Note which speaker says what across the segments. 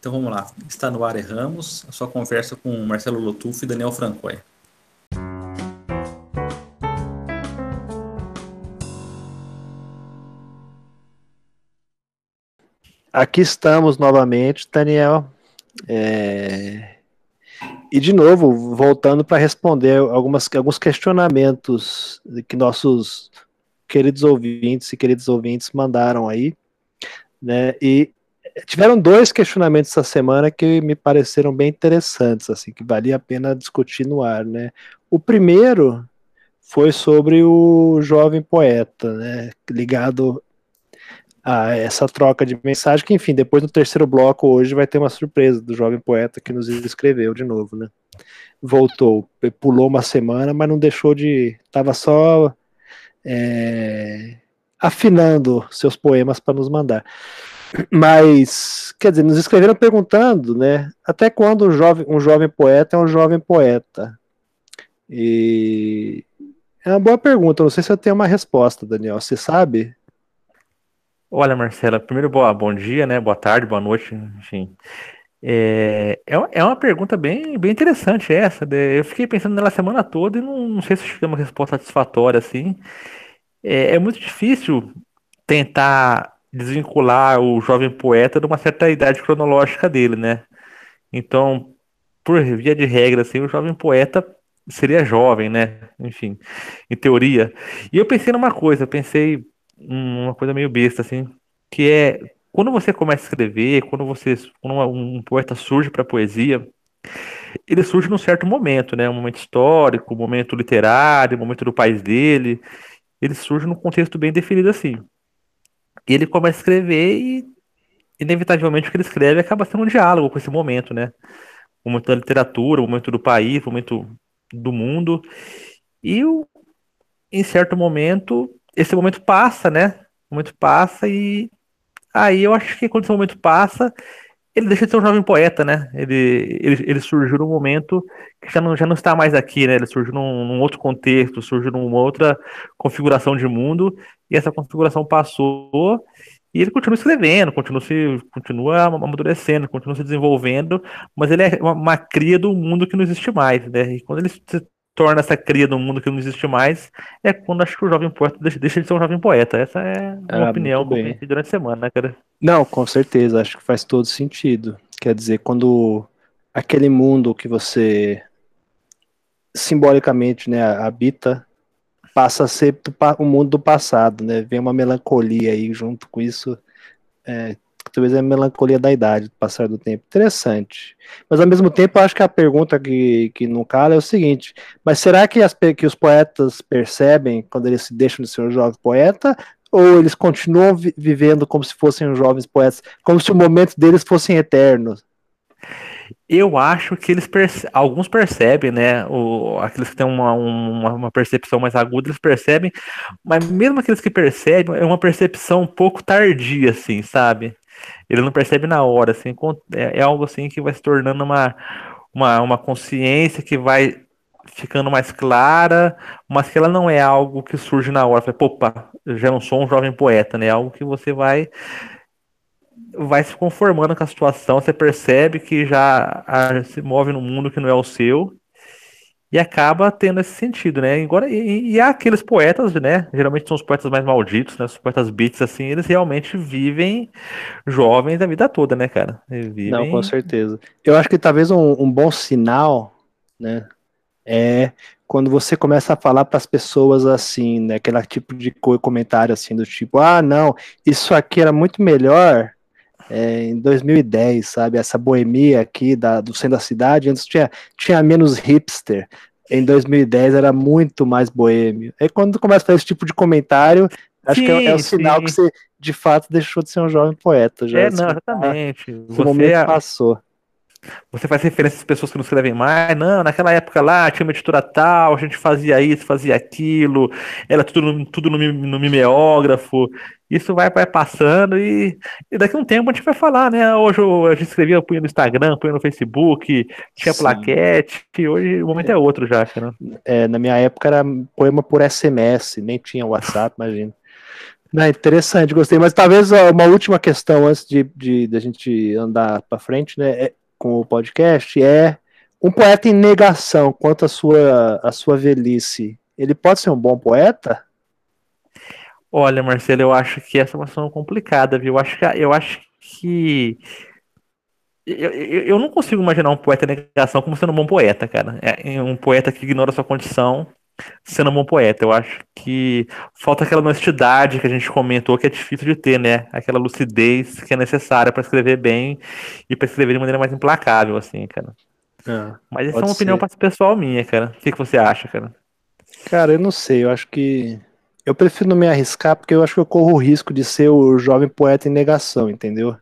Speaker 1: Então vamos lá. Está no ar Erramos, a sua conversa com Marcelo Lotufo e Daniel Francoy.
Speaker 2: Aqui estamos novamente, Daniel. É... E de novo, voltando para responder algumas, alguns questionamentos que nossos queridos ouvintes e queridos ouvintes mandaram aí, né? E tiveram dois questionamentos essa semana que me pareceram bem interessantes, assim, que valia a pena discutir no ar, né? O primeiro foi sobre o jovem poeta, né? Ligado a essa troca de mensagem, que enfim, depois no terceiro bloco hoje vai ter uma surpresa do jovem poeta que nos escreveu de novo, né? Voltou, pulou uma semana, mas não deixou de. Tava só é, afinando seus poemas para nos mandar. Mas, quer dizer, nos escreveram perguntando, né? Até quando um jovem, um jovem poeta é um jovem poeta? E é uma boa pergunta. Não sei se eu tenho uma resposta, Daniel. Você sabe?
Speaker 3: Olha, Marcela, primeiro boa, bom dia, né? Boa tarde, boa noite, enfim. É, é, é uma pergunta bem, bem interessante essa. Né? Eu fiquei pensando nela a semana toda e não, não sei se chega uma resposta satisfatória assim. É, é muito difícil tentar desvincular o jovem poeta de uma certa idade cronológica dele, né? Então, por via de regra, assim, o jovem poeta seria jovem, né? Enfim, em teoria. E eu pensei numa coisa, pensei uma coisa meio besta, assim, que é quando você começa a escrever, quando você, quando um poeta surge para poesia, ele surge num certo momento, né? Um momento histórico, um momento literário, um momento do país dele. Ele surge num contexto bem definido assim. E ele começa a escrever e, inevitavelmente, o que ele escreve acaba sendo um diálogo com esse momento, né? O momento da literatura, o momento do país, o momento do mundo. E, em certo momento, esse momento passa, né? O momento passa e aí eu acho que quando esse momento passa, ele deixa de ser um jovem poeta, né? Ele, ele, ele surgiu num momento que já não, já não está mais aqui, né? Ele surgiu num, num outro contexto, surgiu numa outra configuração de mundo, e essa configuração passou, e ele continua escrevendo, continua, se, continua amadurecendo, continua se desenvolvendo, mas ele é uma, uma cria do mundo que não existe mais, né? E quando ele se torna essa cria do mundo que não existe mais, é quando acho que o jovem poeta deixa, deixa de ser um jovem poeta. Essa é uma ah, opinião que eu pensei durante a semana, né, cara?
Speaker 2: Não, com certeza, acho que faz todo sentido. Quer dizer, quando aquele mundo que você simbolicamente né, habita passa a ser o mundo do passado, né? Vem uma melancolia aí junto com isso. É, talvez é a melancolia da idade, do passar do tempo. Interessante. Mas ao mesmo tempo, acho que a pergunta que, que não cala é o seguinte: mas será que, as, que os poetas percebem quando eles se deixam de ser um jovem poeta? Ou eles continuam vi vivendo como se fossem jovens poetas, como se o momento deles fossem eternos?
Speaker 3: Eu acho que eles perce alguns percebem, né? O, aqueles que têm uma, uma, uma, percepção mais aguda, eles percebem, mas mesmo aqueles que percebem, é uma percepção um pouco tardia, assim, sabe? Ele não percebe na hora, assim, é, é algo assim que vai se tornando uma, uma, uma consciência que vai ficando mais clara, mas que ela não é algo que surge na hora. Fala, Opa, já não sou um jovem poeta, né? É algo que você vai vai se conformando com a situação, você percebe que já a, se move num mundo que não é o seu e acaba tendo esse sentido, né? Agora, e, e há aqueles poetas, né? Geralmente são os poetas mais malditos, né? Os poetas beats, assim, eles realmente vivem jovens a vida toda, né, cara? Vivem...
Speaker 2: Não, com certeza. Eu acho que talvez um, um bom sinal, né? É quando você começa a falar para as pessoas assim, né? Aquele tipo de comentário assim, do tipo, ah, não, isso aqui era muito melhor é, em 2010, sabe? Essa boemia aqui da, do centro da cidade, antes tinha, tinha menos hipster. Em 2010 era muito mais boêmio. Aí quando começa a fazer esse tipo de comentário, acho sim, que é, é o sinal sim. que você de fato deixou de ser um jovem poeta. Já,
Speaker 3: é, não, exatamente.
Speaker 2: O momento é passou.
Speaker 3: Você faz referência às pessoas que não escrevem mais. Não, naquela época lá tinha uma editora tal, a gente fazia isso, fazia aquilo, era tudo no, tudo no, no mimeógrafo. Isso vai, vai passando e, e, daqui a um tempo a gente vai falar, né? Hoje a gente escrevia, punha no Instagram, punha no Facebook, tinha Sim. plaquete, hoje o momento é, é outro já, cara.
Speaker 2: É, na minha época era poema por SMS, nem tinha WhatsApp, imagina. Não, interessante, gostei. Mas talvez uma última questão antes de, de, de a gente andar para frente, né, é, com o podcast é um poeta em negação quanto à sua, à sua velhice. Ele pode ser um bom poeta?
Speaker 3: Olha, Marcelo, eu acho que essa é uma situação complicada, viu? Eu acho que, eu acho que eu, eu, eu, não consigo imaginar um poeta em negação como sendo um bom poeta, cara. É um poeta que ignora sua condição sendo um bom poeta. Eu acho que falta aquela honestidade que a gente comentou que é difícil de ter, né? Aquela lucidez que é necessária para escrever bem e para escrever de maneira mais implacável, assim, cara. É, Mas essa é uma opinião pessoal minha, cara. O que, que você acha, cara?
Speaker 2: Cara, eu não sei. Eu acho que. Eu prefiro não me arriscar porque eu acho que eu corro o risco de ser o jovem poeta em negação, entendeu?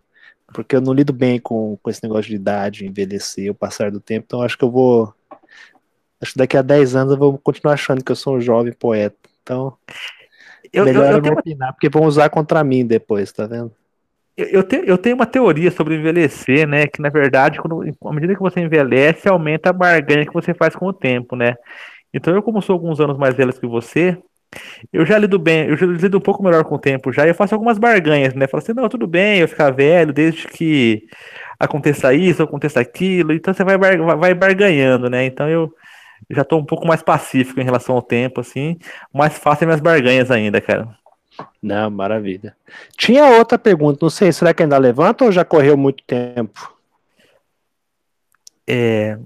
Speaker 2: Porque eu não lido bem com, com esse negócio de idade, envelhecer, o passar do tempo. Então acho que eu vou Acho que daqui a 10 anos eu vou continuar achando que eu sou um jovem poeta. Então, eu, melhor eu, eu, eu não opinar, porque vão usar contra mim depois, tá vendo?
Speaker 3: Eu, tenho, eu tenho uma teoria sobre envelhecer, né? Que na verdade, quando, à medida que você envelhece, aumenta a barganha que você faz com o tempo, né? Então, eu, como sou alguns anos mais velho que você, eu já lido bem, eu já lido um pouco melhor com o tempo já, e eu faço algumas barganhas, né? Falo assim, não, tudo bem, eu ficar velho, desde que aconteça isso, aconteça aquilo, então você vai, bar, vai barganhando, né? Então eu, já tô um pouco mais pacífico em relação ao tempo, assim, mais fácil minhas barganhas ainda, cara.
Speaker 2: Não, maravilha. Tinha outra pergunta, não sei, será que ainda levanta ou já correu muito tempo?
Speaker 3: É...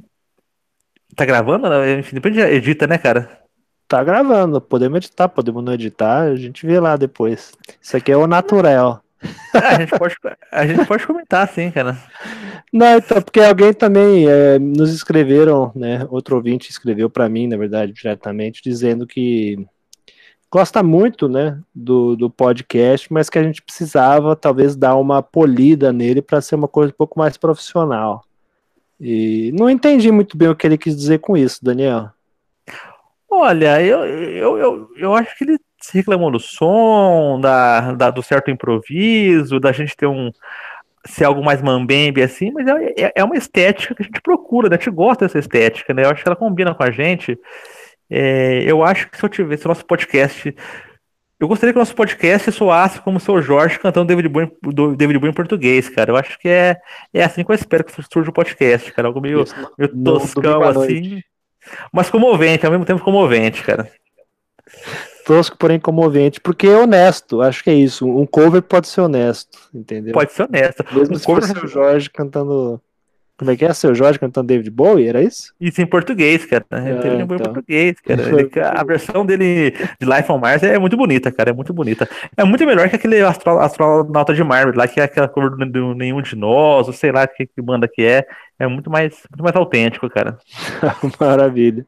Speaker 3: Tá gravando? Enfim, depois edita, né, cara?
Speaker 2: Tá gravando, podemos editar, podemos não editar, a gente vê lá depois. Isso aqui é o natural.
Speaker 3: A, gente pode, a gente pode comentar, sim, cara.
Speaker 2: Não, então, porque alguém também é, nos escreveram, né? Outro ouvinte escreveu para mim, na verdade, diretamente, dizendo que gosta muito, né, do, do podcast, mas que a gente precisava talvez dar uma polida nele para ser uma coisa um pouco mais profissional. E não entendi muito bem o que ele quis dizer com isso, Daniel.
Speaker 3: Olha, eu, eu, eu, eu acho que ele se reclamou do som, da, da, do certo improviso, da gente ter um ser algo mais mambembe assim, mas é, é, é uma estética que a gente procura, né? A gente gosta dessa estética, né? Eu acho que ela combina com a gente. É, eu acho que se eu tivesse o nosso podcast. Eu gostaria que o nosso podcast soasse como o seu Jorge cantando David Bowie, David Bowie em português, cara. Eu acho que é, é assim que eu espero que surja o podcast, cara. Algo meio, meio toscão, assim. Mas comovente, ao mesmo tempo comovente, cara
Speaker 2: tosco, porém comovente, porque é honesto, acho que é isso. Um cover pode ser honesto, entendeu?
Speaker 3: Pode ser honesto.
Speaker 2: Mesmo um se cover... o Jorge cantando. Como é que é? Seu Jorge cantando David Bowie, era isso?
Speaker 3: Isso em português, cara. David Bowie então. em português, cara. Ele, a versão dele de Life on Mars é muito bonita, cara. É muito bonita. É muito melhor que aquele astro, astronauta de Marvel lá, que é aquela cover do, do Nenhum de Nós, ou sei lá que, que banda que é. É muito mais, muito mais autêntico, cara.
Speaker 2: Maravilha.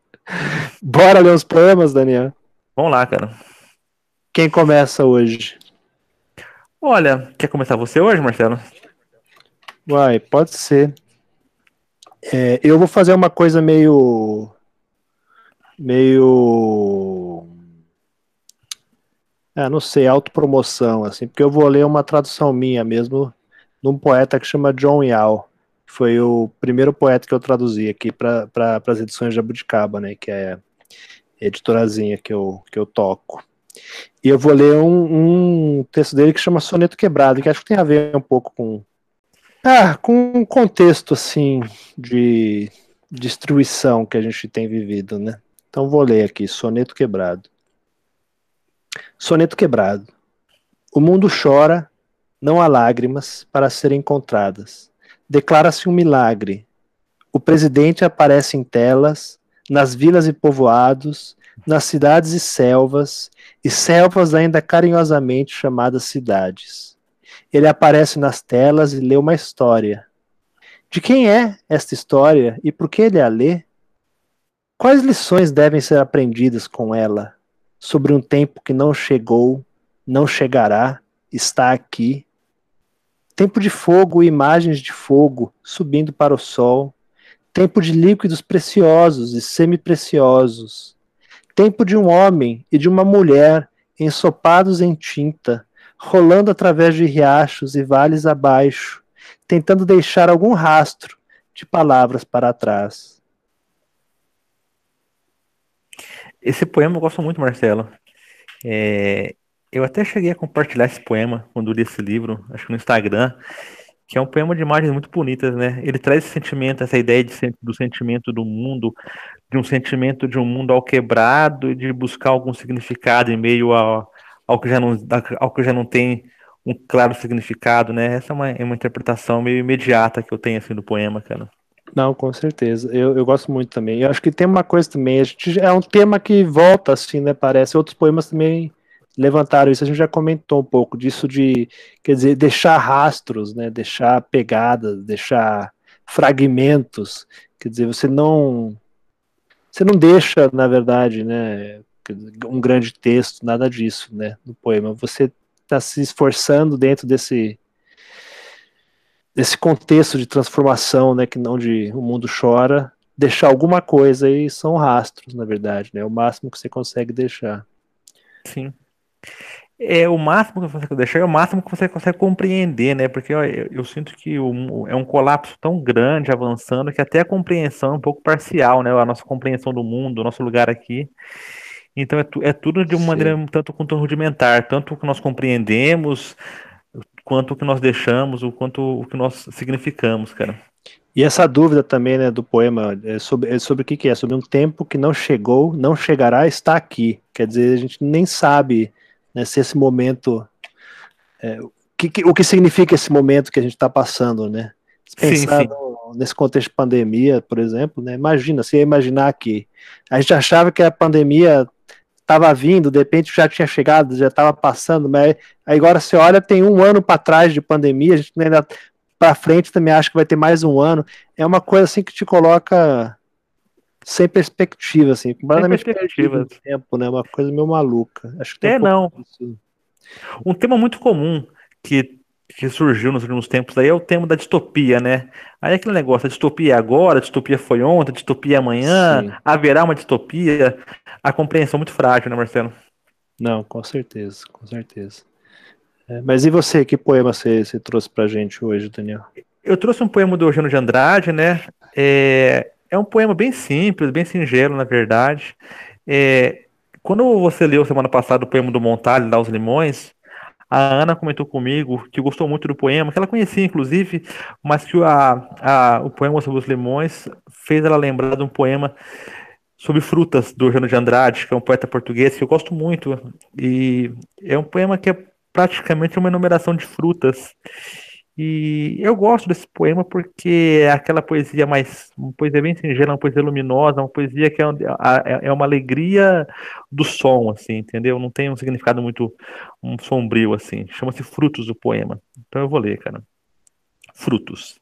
Speaker 2: Bora ler os poemas, Daniel.
Speaker 3: Vamos lá, cara.
Speaker 2: Quem começa hoje?
Speaker 3: Olha, quer começar você hoje, Marcelo?
Speaker 2: Vai, pode ser. É, eu vou fazer uma coisa meio. meio. Ah, não sei, autopromoção, assim, porque eu vou ler uma tradução minha mesmo, num poeta que chama John Yao. Foi o primeiro poeta que eu traduzi aqui para pra, as edições de Abuticaba, né? Que é editorazinha que eu, que eu toco. E eu vou ler um, um, texto dele que chama Soneto Quebrado, que acho que tem a ver um pouco com. Ah, com um contexto assim de destruição que a gente tem vivido, né? Então vou ler aqui, Soneto Quebrado. Soneto Quebrado. O mundo chora, não há lágrimas para serem encontradas. Declara-se um milagre. O presidente aparece em telas, nas vilas e povoados, nas cidades e selvas, e selvas ainda carinhosamente chamadas cidades. Ele aparece nas telas e lê uma história. De quem é esta história e por que ele a lê? Quais lições devem ser aprendidas com ela sobre um tempo que não chegou, não chegará, está aqui? Tempo de fogo e imagens de fogo subindo para o sol, tempo de líquidos preciosos e semipreciosos, tempo de um homem e de uma mulher ensopados em tinta, rolando através de riachos e vales abaixo, tentando deixar algum rastro de palavras para trás.
Speaker 3: Esse poema eu gosto muito, Marcelo. É, eu até cheguei a compartilhar esse poema quando li esse livro, acho que no Instagram, que é um poema de imagens muito bonitas, né? Ele traz esse sentimento, essa ideia de, do sentimento do mundo, de um sentimento de um mundo ao quebrado e de buscar algum significado em meio ao, ao, que, já não, ao que já não tem um claro significado, né? Essa é uma, é uma interpretação meio imediata que eu tenho assim do poema, cara.
Speaker 2: Não, com certeza. Eu, eu gosto muito também. Eu acho que tem uma coisa também. A gente, é um tema que volta, assim, né? Parece. Outros poemas também levantaram isso. A gente já comentou um pouco disso de, quer dizer, deixar rastros, né? Deixar pegadas, deixar fragmentos. Quer dizer, você não. Você não deixa, na verdade, né? Um grande texto, nada disso, né? No poema. Você está se esforçando dentro desse desse contexto de transformação, né, que não de o mundo chora, deixar alguma coisa e são rastros, na verdade, né, o máximo que você consegue deixar.
Speaker 3: Sim. É o máximo que você consegue deixar, é o máximo que você consegue compreender, né? Porque ó, eu, eu, sinto que o, é um colapso tão grande avançando que até a compreensão é um pouco parcial, né? A nossa compreensão do mundo, o nosso lugar aqui. Então é, é tudo de uma Sim. maneira um tanto quanto rudimentar, tanto o que nós compreendemos, quanto o que nós deixamos, o quanto o que nós significamos, cara.
Speaker 2: E essa dúvida também, né, do poema, é sobre, é sobre o que, que é? Sobre um tempo que não chegou, não chegará, está aqui. Quer dizer, a gente nem sabe né, se esse momento. É, que, que, o que significa esse momento que a gente está passando, né? Pensar sim, sim. No, nesse contexto de pandemia, por exemplo, né? Imagina, se imaginar que a gente achava que a pandemia estava vindo, de repente já tinha chegado, já estava passando, mas aí agora você olha, tem um ano para trás de pandemia, a gente ainda para frente também acha que vai ter mais um ano. É uma coisa assim que te coloca sem perspectiva, assim,
Speaker 3: completamente perspectiva.
Speaker 2: tempo, né? Uma coisa meio maluca.
Speaker 3: Acho que é, um não. Disso. Um tema muito comum que que surgiu nos últimos tempos aí é o tema da distopia, né? Aí é aquele negócio, a distopia é agora, a distopia foi ontem, a distopia é amanhã, Sim. haverá uma distopia. A compreensão é muito frágil, né, Marcelo?
Speaker 2: Não, com certeza, com certeza. É, mas e você, que poema você, você trouxe pra gente hoje, Daniel?
Speaker 3: Eu trouxe um poema do Eugênio de Andrade, né? É, é um poema bem simples, bem singelo, na verdade. É, quando você leu semana passada o poema do Montalho, lá os Limões, a Ana comentou comigo que gostou muito do poema, que ela conhecia inclusive, mas que a, a, o poema sobre os limões fez ela lembrar de um poema sobre frutas do Eugênio de Andrade, que é um poeta português que eu gosto muito. E é um poema que é praticamente uma enumeração de frutas. E eu gosto desse poema porque é aquela poesia mais, uma poesia bem singela, uma poesia luminosa, uma poesia que é, é, uma alegria do som, assim, entendeu? Não tem um significado muito um sombrio, assim. Chama-se Frutos do poema. Então eu vou ler, cara. Frutos.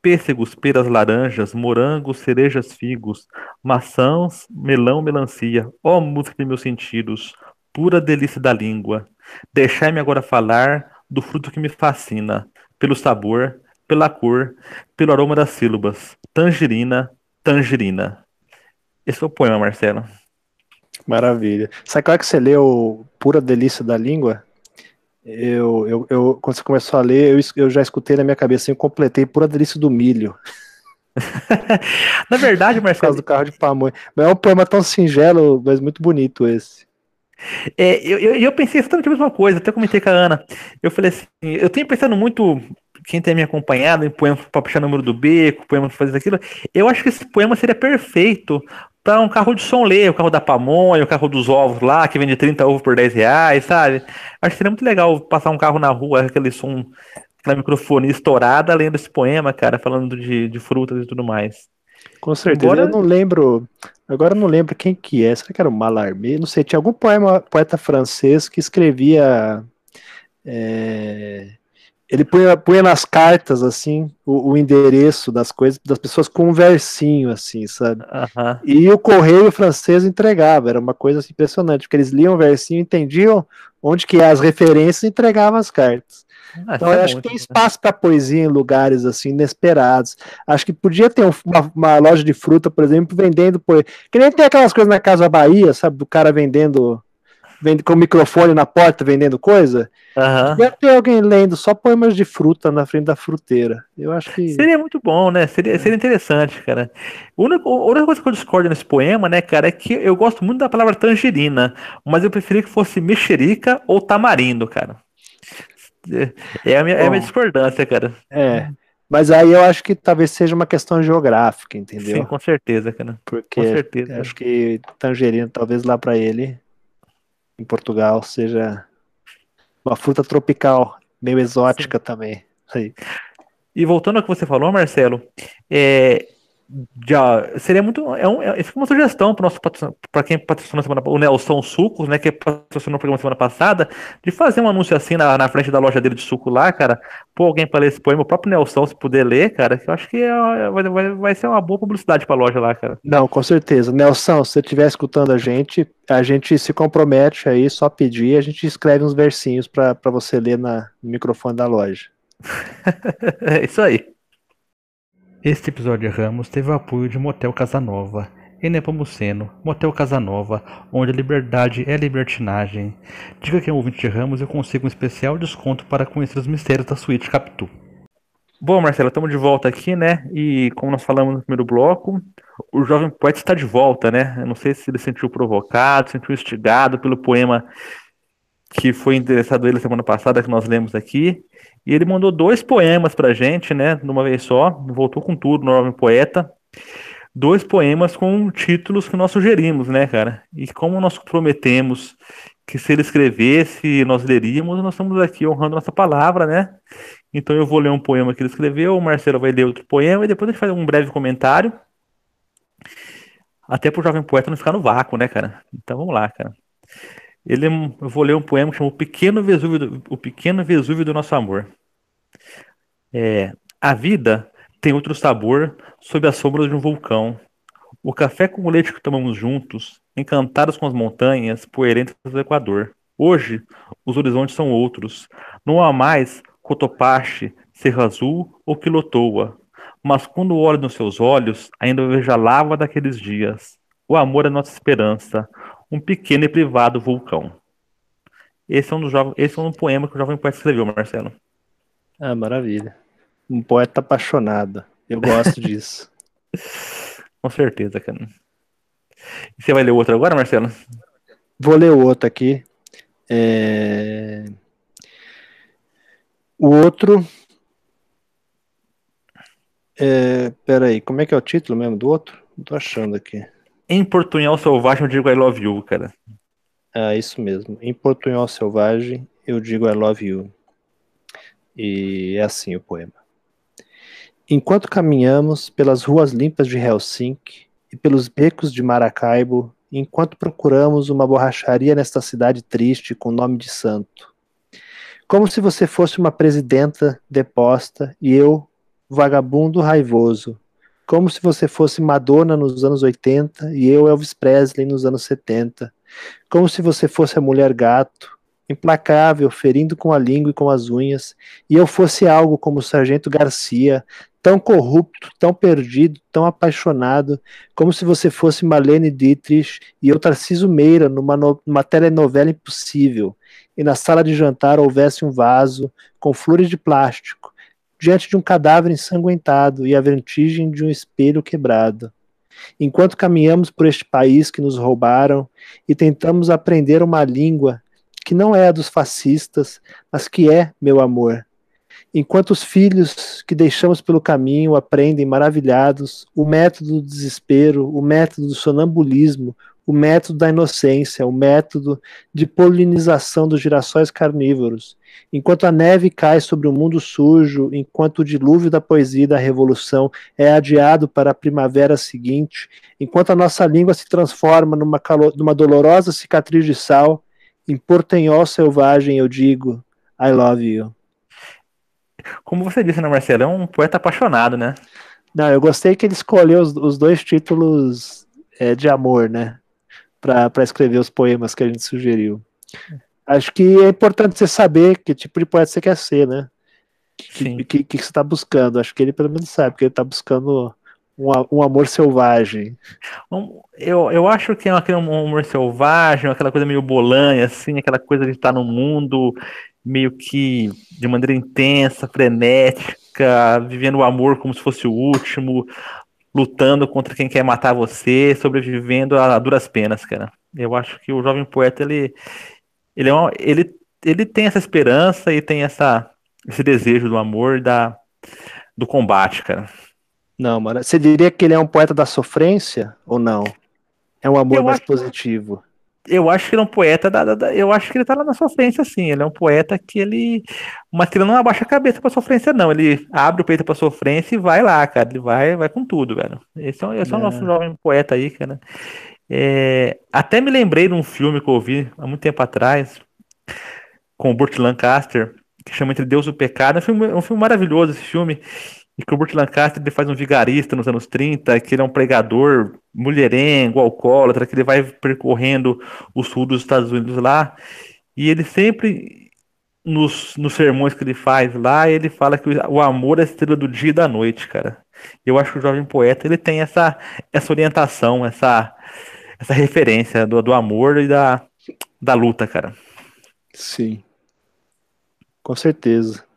Speaker 3: Pêssegos, peras, laranjas, morangos, cerejas, figos, maçãs, melão, melancia. Ó oh, música de meus sentidos, pura delícia da língua. Deixai-me agora falar do fruto que me fascina pelo sabor, pela cor, pelo aroma das sílabas. Tangerina, tangerina. Esse é o poema, Marcelo.
Speaker 2: Maravilha. Sabe qual é que você leu Pura Delícia da Língua? Eu, eu, eu, quando você começou a ler, eu, eu já escutei na minha cabeça, eu completei Pura Delícia do Milho.
Speaker 3: na verdade, Marcelo. Por
Speaker 2: causa do carro de pamonha. Mas é um poema tão singelo, mas muito bonito esse.
Speaker 3: É, eu, eu, eu, pensei exatamente a mesma coisa, até comentei com a Ana. Eu falei assim, eu tenho pensado muito, quem tem me acompanhado, em poema para puxar número do beco, poema para fazer aquilo. Eu acho que esse poema seria perfeito para um carro de som ler, o carro da pamonha, o carro dos ovos lá, que vende 30 ovos por 10 reais, sabe? Acho que seria muito legal passar um carro na rua, aquele som, aquela microfonia estourada, lendo esse poema, cara, falando de, de frutas e tudo mais.
Speaker 2: Com certeza. Agora... Eu não lembro. Agora eu não lembro quem que é. Será que era o Mallarmé? Não sei. Tinha algum poema, poeta francês que escrevia. É, ele punha, punha nas cartas, assim, o, o, endereço das coisas, das pessoas com um versinho, assim, sabe? E o correio francês entregava. Era uma coisa assim, impressionante, porque eles liam o versinho, entendiam onde que é as referências e entregavam as cartas. Ah, então, eu acho que tem espaço para poesia em lugares assim inesperados. Acho que podia ter uma, uma, loja de fruta, por exemplo, vendendo poesia. Que nem tem aquelas coisas na Casa Bahia, sabe? Do cara vendendo vende, com o microfone na porta vendendo coisa.
Speaker 3: Aham.
Speaker 2: Deve ter alguém lendo só poemas de fruta na frente da fruteira. Eu acho que.
Speaker 3: Seria muito bom, né? Seria, seria interessante, cara. A única, a única coisa que eu discordo nesse poema, né, cara, é que eu gosto muito da palavra tangerina, mas eu preferia que fosse mexerica ou tamarindo, cara. É a minha, é a minha
Speaker 2: Bom.
Speaker 3: discordância, cara.
Speaker 2: É. Mas aí eu acho que talvez seja uma questão geográfica, entendeu?
Speaker 3: Sim, com certeza, cara.
Speaker 2: Porque
Speaker 3: Com certeza.
Speaker 2: acho que tangerina, talvez lá para ele, em Portugal, seja uma fruta tropical, meio exótica também. Aí.
Speaker 3: E voltando ao que você falou, Marcelo, é, já seria muito. É, um, é, uma sugestão para nosso para quem patrocinou semana o Nelson Sucos, né, que patrocinou o programa semana passada, de fazer um anúncio assim na, na frente da loja dele de suco lá, cara. Pô, alguém para ler esse poema, o próprio Nelson, se puder ler, cara, que eu acho que é, vai, vai, vai ser uma boa publicidade para a loja lá, cara.
Speaker 2: Não, com certeza. Nelson, se você estiver escutando a gente, a gente se compromete aí, só pedir, a gente escreve uns versinhos para você ler na, no microfone da loja.
Speaker 3: é isso aí. Este episódio de Ramos teve o apoio de Motel Casanova, em Nepomuceno, Motel Casanova, onde a liberdade é libertinagem. Diga que é um ouvinte de Ramos eu consigo um especial desconto para conhecer os mistérios da suíte Capitu. Bom, Marcelo, estamos de volta aqui, né? E como nós falamos no primeiro bloco, o jovem poeta está de volta, né? Eu não sei se ele se sentiu provocado, se sentiu instigado pelo poema que foi interessado ele semana passada, que nós lemos aqui. E ele mandou dois poemas pra gente, né? De uma vez só, voltou com tudo Jovem Poeta. Dois poemas com títulos que nós sugerimos, né, cara? E como nós prometemos que se ele escrevesse, nós leríamos, nós estamos aqui honrando nossa palavra, né? Então eu vou ler um poema que ele escreveu, o Marcelo vai ler outro poema e depois a gente faz um breve comentário. Até pro Jovem Poeta não ficar no vácuo, né, cara? Então vamos lá, cara. Ele, eu vou ler um poema que chama O Pequeno Vesúvio do, o Pequeno Vesúvio do Nosso Amor. É, a vida tem outro sabor sob a sombra de um vulcão. O café com o leite que tomamos juntos, encantados com as montanhas poerentas do Equador. Hoje, os horizontes são outros. Não há mais Cotopaxi, Cerro Azul ou Quilotoa. Mas quando olho nos seus olhos, ainda vejo a lava daqueles dias. O amor é nossa esperança, um pequeno e privado vulcão. Esse é um, dos jovens, esse é um poema que o jovem poeta escreveu, Marcelo.
Speaker 2: Ah, maravilha. Um poeta apaixonado. Eu gosto disso.
Speaker 3: Com certeza, cara. E você vai ler outro agora, Marcelo?
Speaker 2: Vou ler o outro aqui. É... O outro. É... Peraí, como é que é o título mesmo do outro? Não tô achando aqui.
Speaker 3: Em portunhol selvagem eu digo I love you, cara.
Speaker 2: Ah, isso mesmo. Em portunhol selvagem eu digo I love you. E é assim o poema. Enquanto caminhamos pelas ruas limpas de Helsinki e pelos becos de Maracaibo, enquanto procuramos uma borracharia nesta cidade triste com nome de santo. Como se você fosse uma presidenta deposta e eu, vagabundo raivoso. Como se você fosse Madonna nos anos 80 e eu, Elvis Presley, nos anos 70. Como se você fosse a mulher gato, implacável, ferindo com a língua e com as unhas, e eu fosse algo como o Sargento Garcia, tão corrupto, tão perdido, tão apaixonado, como se você fosse Marlene Dietrich e eu Tarciso Meira numa, no, numa telenovela impossível, e na sala de jantar houvesse um vaso com flores de plástico, diante de um cadáver ensanguentado e a vertigem de um espelho quebrado. Enquanto caminhamos por este país que nos roubaram e tentamos aprender uma língua que não é a dos fascistas, mas que é meu amor. Enquanto os filhos que deixamos pelo caminho aprendem maravilhados o método do desespero, o método do sonambulismo, o método da inocência, o método de polinização dos girassóis carnívoros, enquanto a neve cai sobre o mundo sujo, enquanto o dilúvio da poesia e da revolução é adiado para a primavera seguinte, enquanto a nossa língua se transforma numa, numa dolorosa cicatriz de sal, em portenhol selvagem eu digo, I love you.
Speaker 3: Como você disse, né, Marcelo? É um poeta apaixonado, né?
Speaker 2: Não, eu gostei que ele escolheu os, os dois títulos é, de amor, né? Para escrever os poemas que a gente sugeriu. Acho que é importante você saber que tipo de poeta você quer ser, né? O que, que, você está buscando. Acho que ele pelo menos sabe que ele está buscando Um, um amor selvagem.
Speaker 3: Um, eu, eu acho que é aquele amor selvagem, aquela coisa meio bolanha, assim, aquela coisa de estar no mundo meio que de maneira intensa, frenética, vivendo o amor como se fosse o último, lutando contra quem quer matar você, sobrevivendo a duras penas, cara. Eu acho que o jovem poeta ele ele é uma, ele ele tem essa esperança e tem essa esse desejo do amor da do combate, cara.
Speaker 2: Não, mano. Você diria que ele é um poeta da sofrência ou não? É um amor
Speaker 3: Eu
Speaker 2: mais
Speaker 3: acho-
Speaker 2: positivo.
Speaker 3: Eu acho que ele é um poeta da, da- eu acho que ele tá lá na sofrência, assim. Ele é um poeta que ele. Mas que ele não abaixa a cabeça pra sofrência, não. Ele abre o peito pra sofrência e vai lá, cara. Ele vai, vai com tudo, velho. Esse é, um- esse é o
Speaker 2: É.
Speaker 3: nosso jovem poeta aí, cara. É, até me lembrei de um filme que eu vi há muito tempo atrás, com o Burt Lancaster, que chama Entre Deus e o Pecado. É um filme, é um filme maravilhoso esse filme. E que o Burt Lancaster ele faz um vigarista nos anos 30, que ele é um pregador mulherengo, alcoólatra, que ele vai percorrendo o sul dos Estados Unidos lá. E ele sempre, nos, nos sermões que ele faz lá, ele fala que o, amor é a estrela do dia e da noite, cara. Eu acho que o jovem poeta ele tem essa, essa orientação, essa, essa referência do, do amor e da, da luta, cara.
Speaker 2: Sim. Com certeza.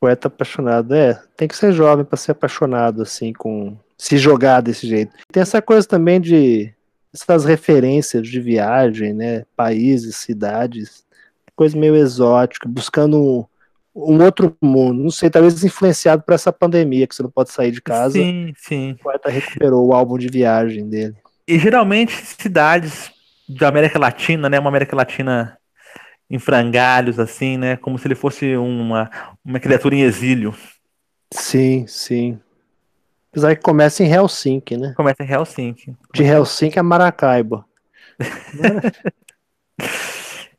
Speaker 2: Poeta apaixonado. É, tem que ser jovem para ser apaixonado, assim, com. Se jogar desse jeito. Tem essa coisa também de. Essas referências de viagem, né? Países, cidades. Coisa meio exótica, buscando um, um outro mundo. Não sei, talvez influenciado por essa pandemia, que você não pode sair de casa.
Speaker 3: Sim, sim.
Speaker 2: O poeta recuperou o álbum de viagem dele.
Speaker 3: E geralmente cidades da América Latina, né? Uma América Latina em frangalhos, assim, né? Como se ele fosse uma, uma criatura em exílio.
Speaker 2: Sim, sim. Apesar que começa em Helsinki, né?
Speaker 3: Começa em Helsinki.
Speaker 2: De Helsinki a Maracaibo.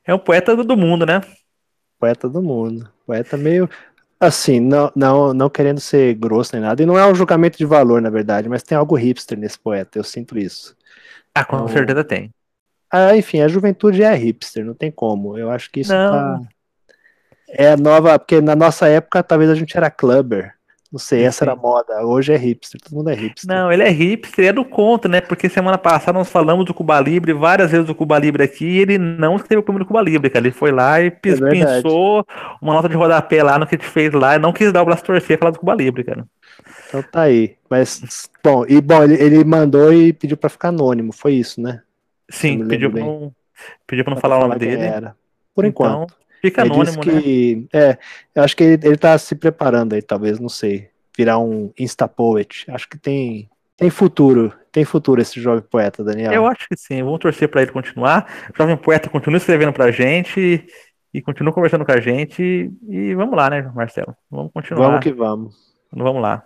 Speaker 3: É um poeta do mundo, né?
Speaker 2: Poeta do mundo. Poeta meio. Assim, não, não, não querendo ser grosso nem nada. E não é um julgamento de valor, na verdade, mas tem algo hipster nesse poeta. Eu sinto isso.
Speaker 3: Ah, com
Speaker 2: Oh.
Speaker 3: certeza tem.
Speaker 2: Ah, enfim, a juventude é hipster, não tem como. Eu acho que isso tá. É a nova. Porque na nossa época, talvez a gente era clubber. Não sei, essa era a
Speaker 3: Sim.
Speaker 2: moda. Hoje é hipster, todo mundo é hipster.
Speaker 3: Não, ele é hipster, é do contra, né? Porque semana passada nós falamos do Cuba Libre, várias vezes do Cuba Libre aqui, e ele não escreveu o primeiro Cuba Libre, cara. Ele foi lá e pis-
Speaker 2: É
Speaker 3: pensou uma nota de rodapé lá no que a gente fez lá, e não quis dar o braço torcer falar do Cuba Libre, cara.
Speaker 2: Então tá aí. Mas, bom, e bom, ele, ele mandou e pediu pra ficar anônimo, foi isso, né?
Speaker 3: Sim, pediu pra, não, pediu pra não falar o nome dele.
Speaker 2: Era. Por
Speaker 3: Então,
Speaker 2: enquanto.
Speaker 3: Fica
Speaker 2: Ele
Speaker 3: anônimo, né?
Speaker 2: que. É, eu acho que ele, ele tá se preparando aí, talvez, não sei. Virar um Insta Poet. Acho que tem, tem futuro. Tem futuro esse jovem poeta, Daniel.
Speaker 3: Eu acho que sim, vamos torcer pra ele continuar. O Jovem Poeta continua escrevendo pra gente e continua conversando com a gente. E vamos lá, né, Marcelo? Vamos continuar.
Speaker 2: Vamos que vamos.
Speaker 3: Vamos lá.